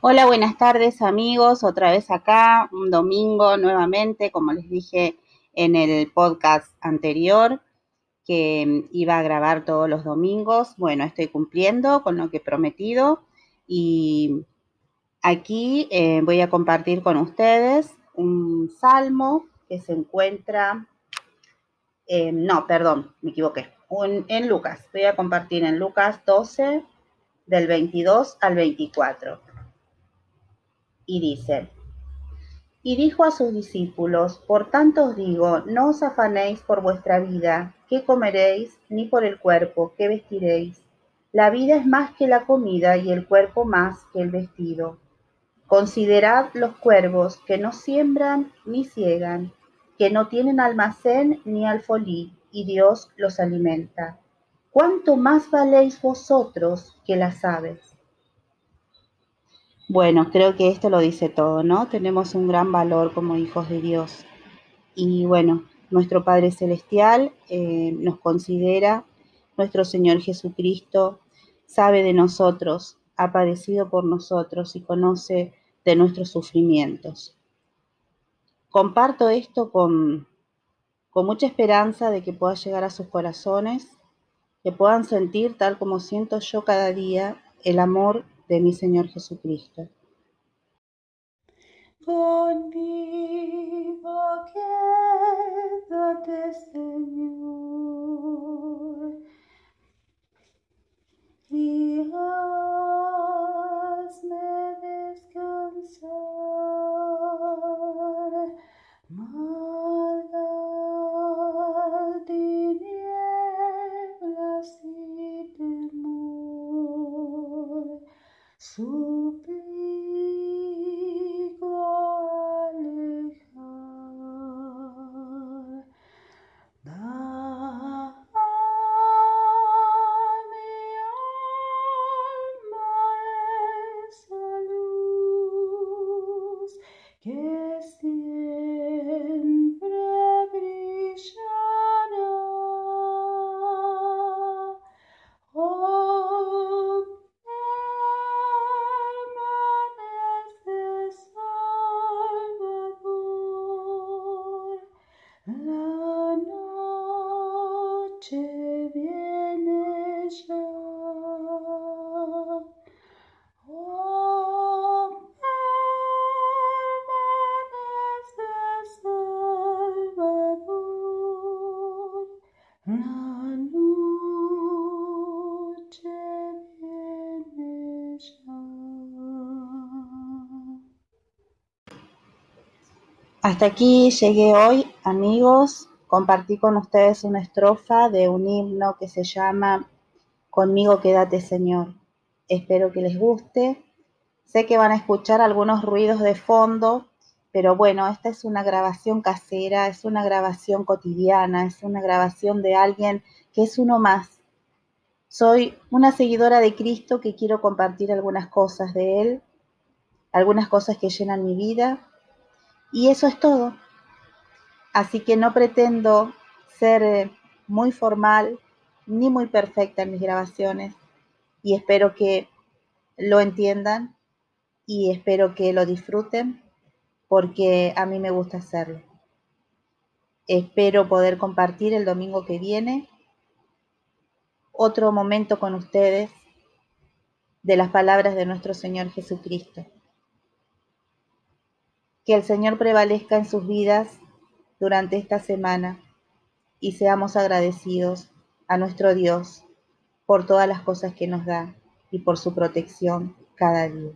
Hola, buenas tardes amigos, otra vez acá, un domingo nuevamente, como les dije en el podcast anterior, que iba a grabar todos los domingos. Bueno, estoy cumpliendo con lo que he prometido y aquí eh, voy a compartir con ustedes un salmo que se encuentra, no, perdón, me equivoqué, en Lucas. Voy a compartir en Lucas 12, del 22 al 24 y dice, y dijo a sus discípulos, por tanto os digo, no os afanéis por vuestra vida, qué comeréis, ni por el cuerpo, qué vestiréis. La vida es más que la comida y el cuerpo más que el vestido. Considerad los cuervos que no siembran ni ciegan, que no tienen almacén ni alfolí, y Dios los alimenta. ¿Cuánto más valéis vosotros que las aves? Bueno, creo que esto lo dice todo, ¿no? Tenemos un gran valor como hijos de Dios. Y bueno, nuestro Padre Celestial eh, nos considera, nuestro Señor Jesucristo sabe de nosotros, ha padecido por nosotros y conoce de nuestros sufrimientos. Comparto esto con, con mucha esperanza de que pueda llegar a sus corazones, que puedan sentir, tal como siento yo cada día, el amor de mi Señor Jesucristo. Conmigo quédate, suplico alejar. Da a mi alma esa luz que Hasta aquí llegué hoy, amigos. Compartí con ustedes una estrofa de un himno que se llama Conmigo quédate, Señor. Espero que les guste. Sé que van a escuchar algunos ruidos de fondo, pero bueno, esta es una grabación casera, es una grabación cotidiana, es una grabación de alguien que es uno más. Soy una seguidora de Cristo que quiero compartir algunas cosas de Él, algunas cosas que llenan mi vida y eso es todo. Así que no pretendo ser eh, muy formal ni muy perfecta en mis grabaciones y espero que lo entiendan y espero que lo disfruten porque a mí me gusta hacerlo. Espero poder compartir el domingo que viene otro momento con ustedes de las palabras de nuestro Señor Jesucristo. Que el Señor prevalezca en sus vidas durante esta semana y seamos agradecidos a nuestro Dios por todas las cosas que nos da y por su protección cada día.